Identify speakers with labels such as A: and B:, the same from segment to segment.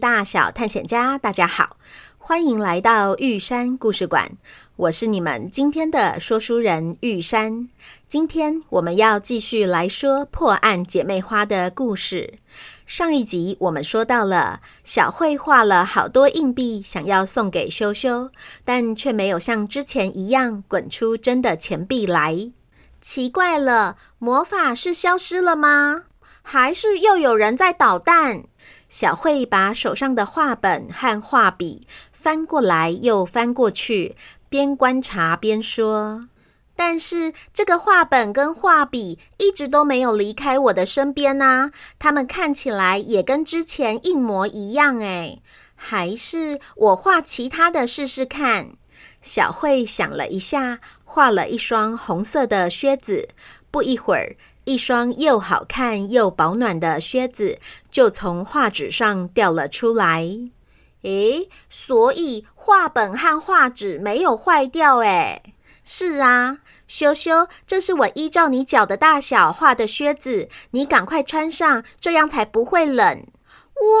A: 大小探险家，大家好，欢迎来到玉山故事馆。我是你们今天的说书人玉山。今天我们要继续来说破案姐妹花的故事。上一集我们说到了小慧画了好多硬币，想要送给羞羞，但却没有像之前一样滚出真的钱币来。奇怪了，魔法是消失了吗？还是又有人在捣蛋？小慧把手上的画本和画笔翻过来又翻过去，边观察边说：“但是这个画本跟画笔一直都没有离开我的身边啊，它们看起来也跟之前一模一样哎，还是我画其他的试试看。”小慧想了一下，画了一双红色的靴子。不一会儿。一双又好看又保暖的靴子就从画纸上掉了出来。诶，所以画本和画纸没有坏掉诶。是啊，羞羞，这是我依照你脚的大小画的靴子，你赶快穿上，这样才不会冷。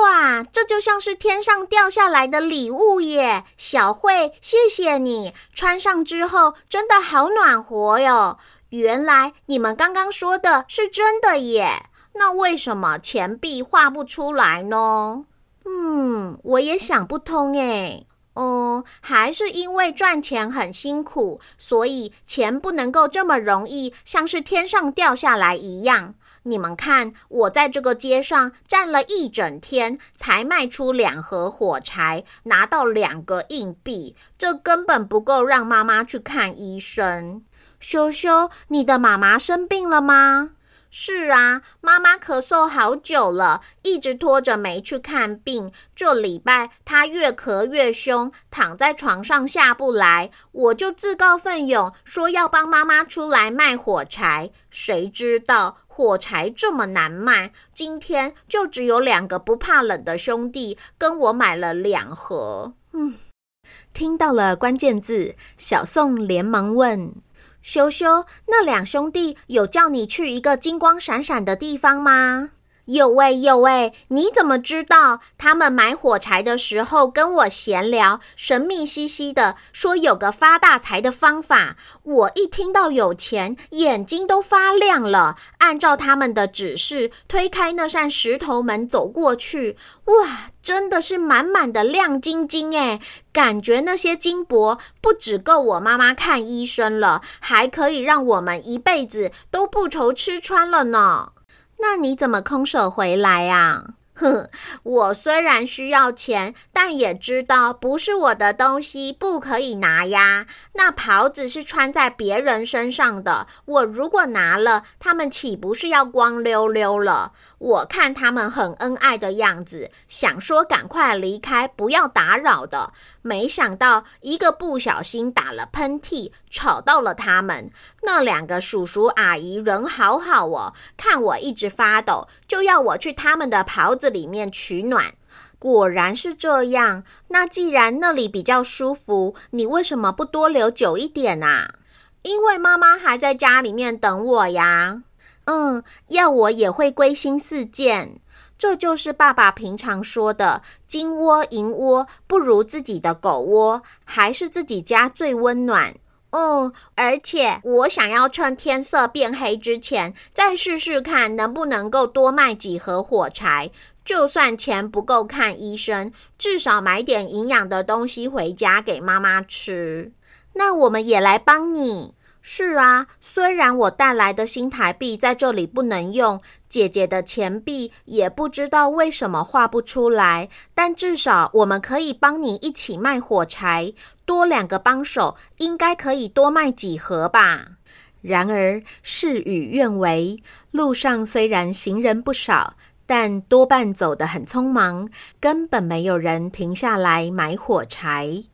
A: 哇，这就像是天上掉下来的礼物耶！小慧，谢谢你，穿上之后真的好暖和哟。原来你们刚刚说的是真的耶？那为什么钱币画不出来呢？嗯，我也想不通诶。嗯，还是因为赚钱很辛苦，所以钱不能够这么容易像是天上掉下来一样。你们看，我在这个街上站了一整天，才卖出两盒火柴，拿到两个硬币，这根本不够让妈妈去看医生。羞羞，你的妈妈生病了吗？是啊，妈妈咳嗽好久了，一直拖着没去看病。这礼拜她越咳越凶，躺在床上下不来，我就自告奋勇说要帮妈妈出来卖火柴。谁知道火柴这么难卖，今天就只有两个不怕冷的兄弟跟我买了两盒。嗯，听到了关键字，小宋连忙问。羞羞，那两兄弟有叫你去一个金光闪闪的地方吗？有喂有喂，你怎么知道？他们买火柴的时候跟我闲聊，神秘兮兮的说有个发大财的方法。我一听到有钱，眼睛都发亮了。按照他们的指示，推开那扇石头门走过去，哇，真的是满满的亮晶晶诶，感觉那些金箔不只够我妈妈看医生了，还可以让我们一辈子都不愁吃穿了呢。那你怎么空手回来啊？哼，我虽然需要钱，但也知道不是我的东西不可以拿呀。那袍子是穿在别人身上的，我如果拿了，他们岂不是要光溜溜了？我看他们很恩爱的样子，想说赶快离开，不要打扰的。没想到一个不小心打了喷嚏，吵到了他们。那两个叔叔阿姨人好好哦，看我一直发抖，就要我去他们的袍子里面取暖。果然是这样。那既然那里比较舒服，你为什么不多留久一点啊？因为妈妈还在家里面等我呀。嗯，要我也会归心似箭。这就是爸爸平常说的“金窝银窝不如自己的狗窝”，还是自己家最温暖。嗯，而且我想要趁天色变黑之前，再试试看能不能够多卖几盒火柴。就算钱不够看医生，至少买点营养的东西回家给妈妈吃。那我们也来帮你。是啊，虽然我带来的新台币在这里不能用，姐姐的钱币也不知道为什么画不出来，但至少我们可以帮你一起卖火柴，多两个帮手，应该可以多卖几盒吧。然而事与愿违，路上虽然行人不少，但多半走得很匆忙，根本没有人停下来买火柴。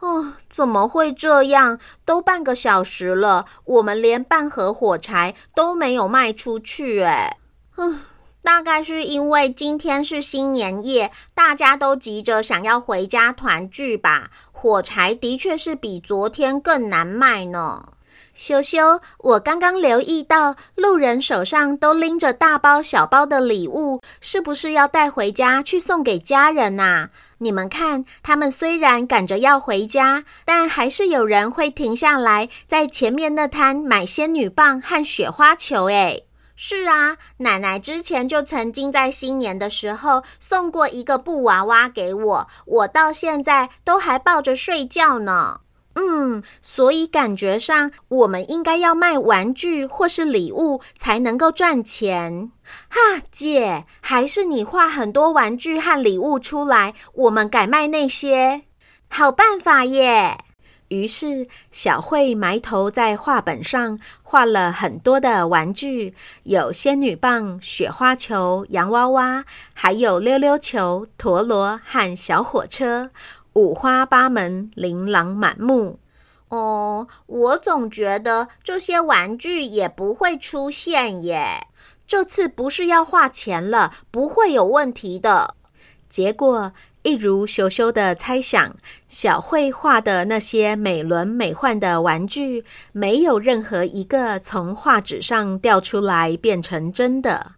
A: 哦，怎么会这样？都半个小时了，我们连半盒火柴都没有卖出去哎。嗯，大概是因为今天是新年夜，大家都急着想要回家团聚吧。火柴的确是比昨天更难卖呢。羞羞，我刚刚留意到路人手上都拎着大包小包的礼物，是不是要带回家去送给家人呐？你们看，他们虽然赶着要回家，但还是有人会停下来，在前面那摊买仙女棒和雪花球。诶，是啊，奶奶之前就曾经在新年的时候送过一个布娃娃给我，我到现在都还抱着睡觉呢。嗯，所以感觉上我们应该要卖玩具或是礼物才能够赚钱。哈，姐，还是你画很多玩具和礼物出来，我们改卖那些。好办法耶！于是小慧埋头在画本上画了很多的玩具，有仙女棒、雪花球、洋娃娃，还有溜溜球、陀螺和小火车。五花八门，琳琅满目。哦，我总觉得这些玩具也不会出现耶。这次不是要画钱了，不会有问题的。结果一如羞羞的猜想，小慧画的那些美轮美奂的玩具，没有任何一个从画纸上掉出来变成真的。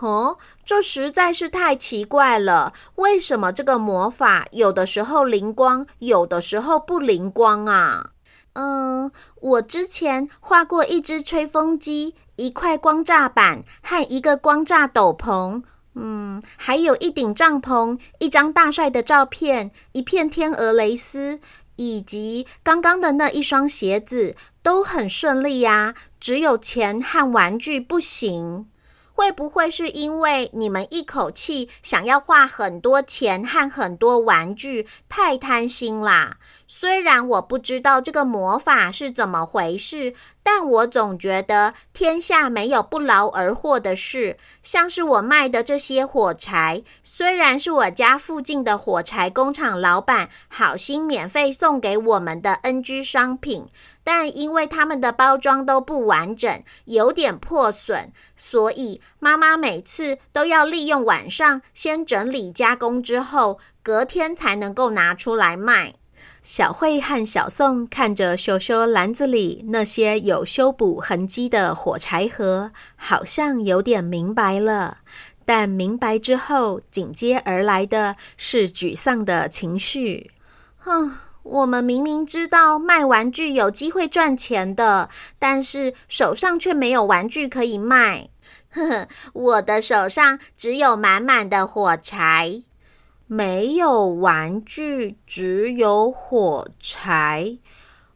A: 哦，这实在是太奇怪了！为什么这个魔法有的时候灵光，有的时候不灵光啊？嗯，我之前画过一只吹风机、一块光栅板和一个光栅斗篷，嗯，还有一顶帐篷、一张大帅的照片、一片天鹅蕾丝，以及刚刚的那一双鞋子，都很顺利呀。只有钱和玩具不行。会不会是因为你们一口气想要花很多钱和很多玩具，太贪心啦？虽然我不知道这个魔法是怎么回事，但我总觉得天下没有不劳而获的事。像是我卖的这些火柴，虽然是我家附近的火柴工厂老板好心免费送给我们的 NG 商品。但因为他们的包装都不完整，有点破损，所以妈妈每次都要利用晚上先整理加工之后，隔天才能够拿出来卖。小慧和小宋看着秀秀篮子里那些有修补痕迹的火柴盒，好像有点明白了。但明白之后，紧接而来的是沮丧的情绪。哼。我们明明知道卖玩具有机会赚钱的，但是手上却没有玩具可以卖。呵呵，我的手上只有满满的火柴，没有玩具，只有火柴。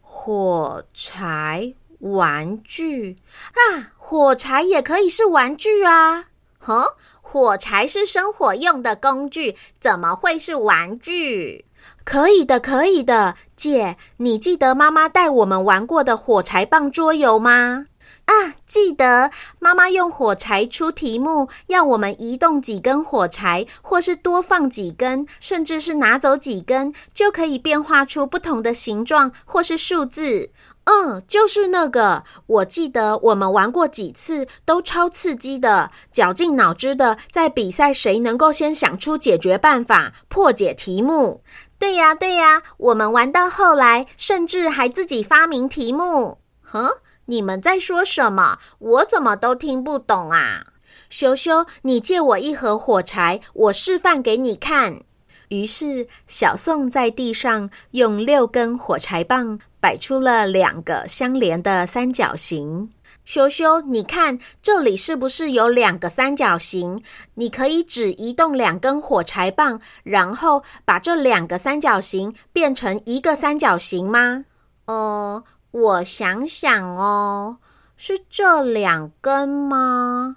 A: 火柴，玩具啊，火柴也可以是玩具啊！哼，火柴是生火用的工具，怎么会是玩具？可以的，可以的，姐，你记得妈妈带我们玩过的火柴棒桌游吗？啊，记得，妈妈用火柴出题目，要我们移动几根火柴，或是多放几根，甚至是拿走几根，就可以变化出不同的形状或是数字。嗯，就是那个，我记得我们玩过几次，都超刺激的，绞尽脑汁的，在比赛谁能够先想出解决办法，破解题目。对呀，对呀，我们玩到后来，甚至还自己发明题目。哼，你们在说什么？我怎么都听不懂啊！羞羞，你借我一盒火柴，我示范给你看。于是，小宋在地上用六根火柴棒摆出了两个相连的三角形。羞羞，你看这里是不是有两个三角形？你可以只移动两根火柴棒，然后把这两个三角形变成一个三角形吗？呃，我想想哦，是这两根吗？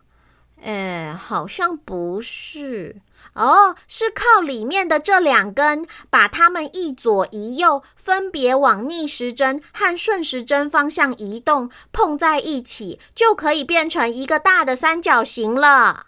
A: 哎，好像不是。哦，是靠里面的这两根，把它们一左一右，分别往逆时针和顺时针方向移动，碰在一起，就可以变成一个大的三角形了。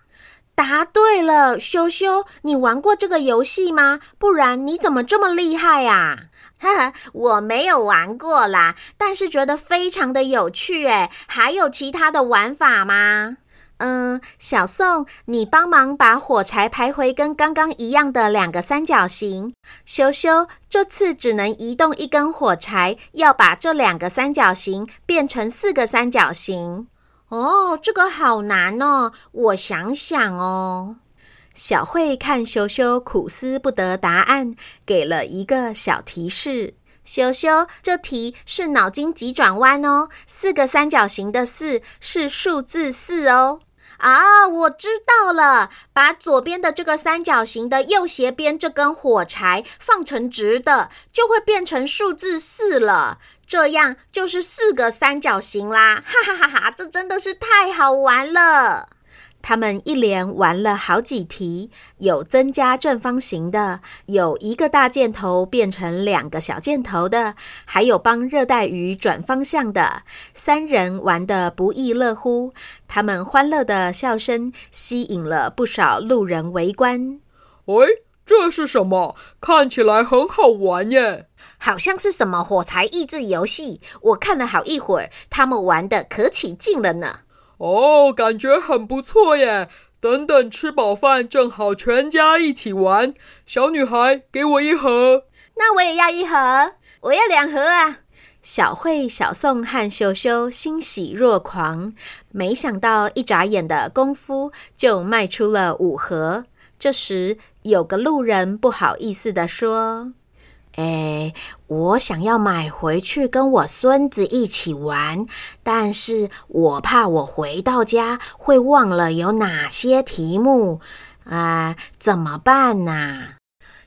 A: 答对了，羞羞，你玩过这个游戏吗？不然你怎么这么厉害呀？哈，我没有玩过啦，但是觉得非常的有趣诶。还有其他的玩法吗？嗯，小宋，你帮忙把火柴排回跟刚刚一样的两个三角形。羞羞，这次只能移动一根火柴，要把这两个三角形变成四个三角形。哦，这个好难哦，我想想哦。小慧看羞羞苦思不得答案，给了一个小提示。羞羞，这题是脑筋急转弯哦，四个三角形的四是数字四哦。啊，我知道了！把左边的这个三角形的右斜边这根火柴放成直的，就会变成数字四了。这样就是四个三角形啦！哈哈哈哈，这真的是太好玩了！他们一连玩了好几题，有增加正方形的，有一个大箭头变成两个小箭头的，还有帮热带鱼转方向的。三人玩得不亦乐乎，他们欢乐的笑声吸引了不少路人围观。
B: 喂，这是什么？看起来很好玩耶！
A: 好像是什么火柴益智游戏。我看了好一会儿，他们玩得可起劲了呢。
B: 哦，感觉很不错耶！等等吃饱饭，正好全家一起玩。小女孩，给我一盒。
A: 那我也要一盒，我要两盒啊！小慧、小宋和秀秀欣喜若狂，没想到一眨眼的功夫就卖出了五盒。这时，有个路人不好意思的说。哎，我想要买回去跟我孙子一起玩，但是我怕我回到家会忘了有哪些题目，啊，怎么办呢？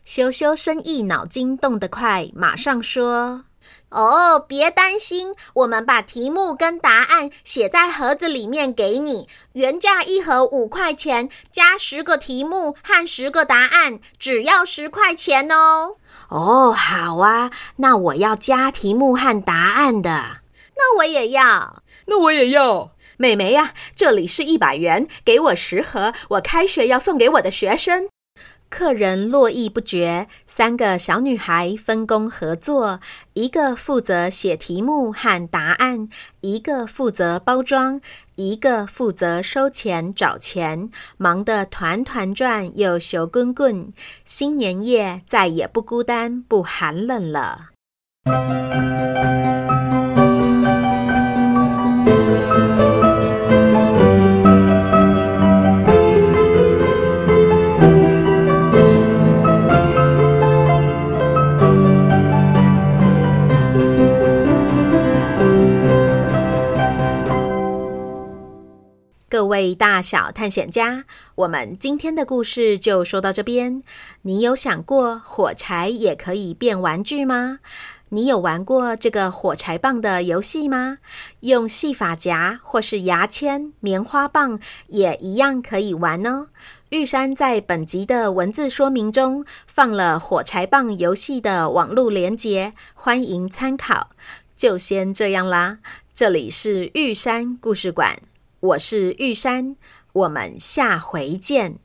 A: 羞羞生意脑筋动得快，马上说：“哦，别担心，我们把题目跟答案写在盒子里面给你，原价一盒五块钱，加十个题目和十个答案，只要十块钱哦。”哦，好啊，那我要加题目和答案的。那我也要，
B: 那我也要。
A: 美眉呀，这里是一百元，给我十盒，我开学要送给我的学生。客人络绎不绝，三个小女孩分工合作，一个负责写题目和答案，一个负责包装，一个负责收钱找钱，忙得团团转又羞滚滚。新年夜再也不孤单不寒冷了。位大小探险家，我们今天的故事就说到这边。你有想过火柴也可以变玩具吗？你有玩过这个火柴棒的游戏吗？用细发夹或是牙签、棉花棒也一样可以玩哦。玉山在本集的文字说明中放了火柴棒游戏的网络连接，欢迎参考。就先这样啦，这里是玉山故事馆。我是玉山，我们下回见。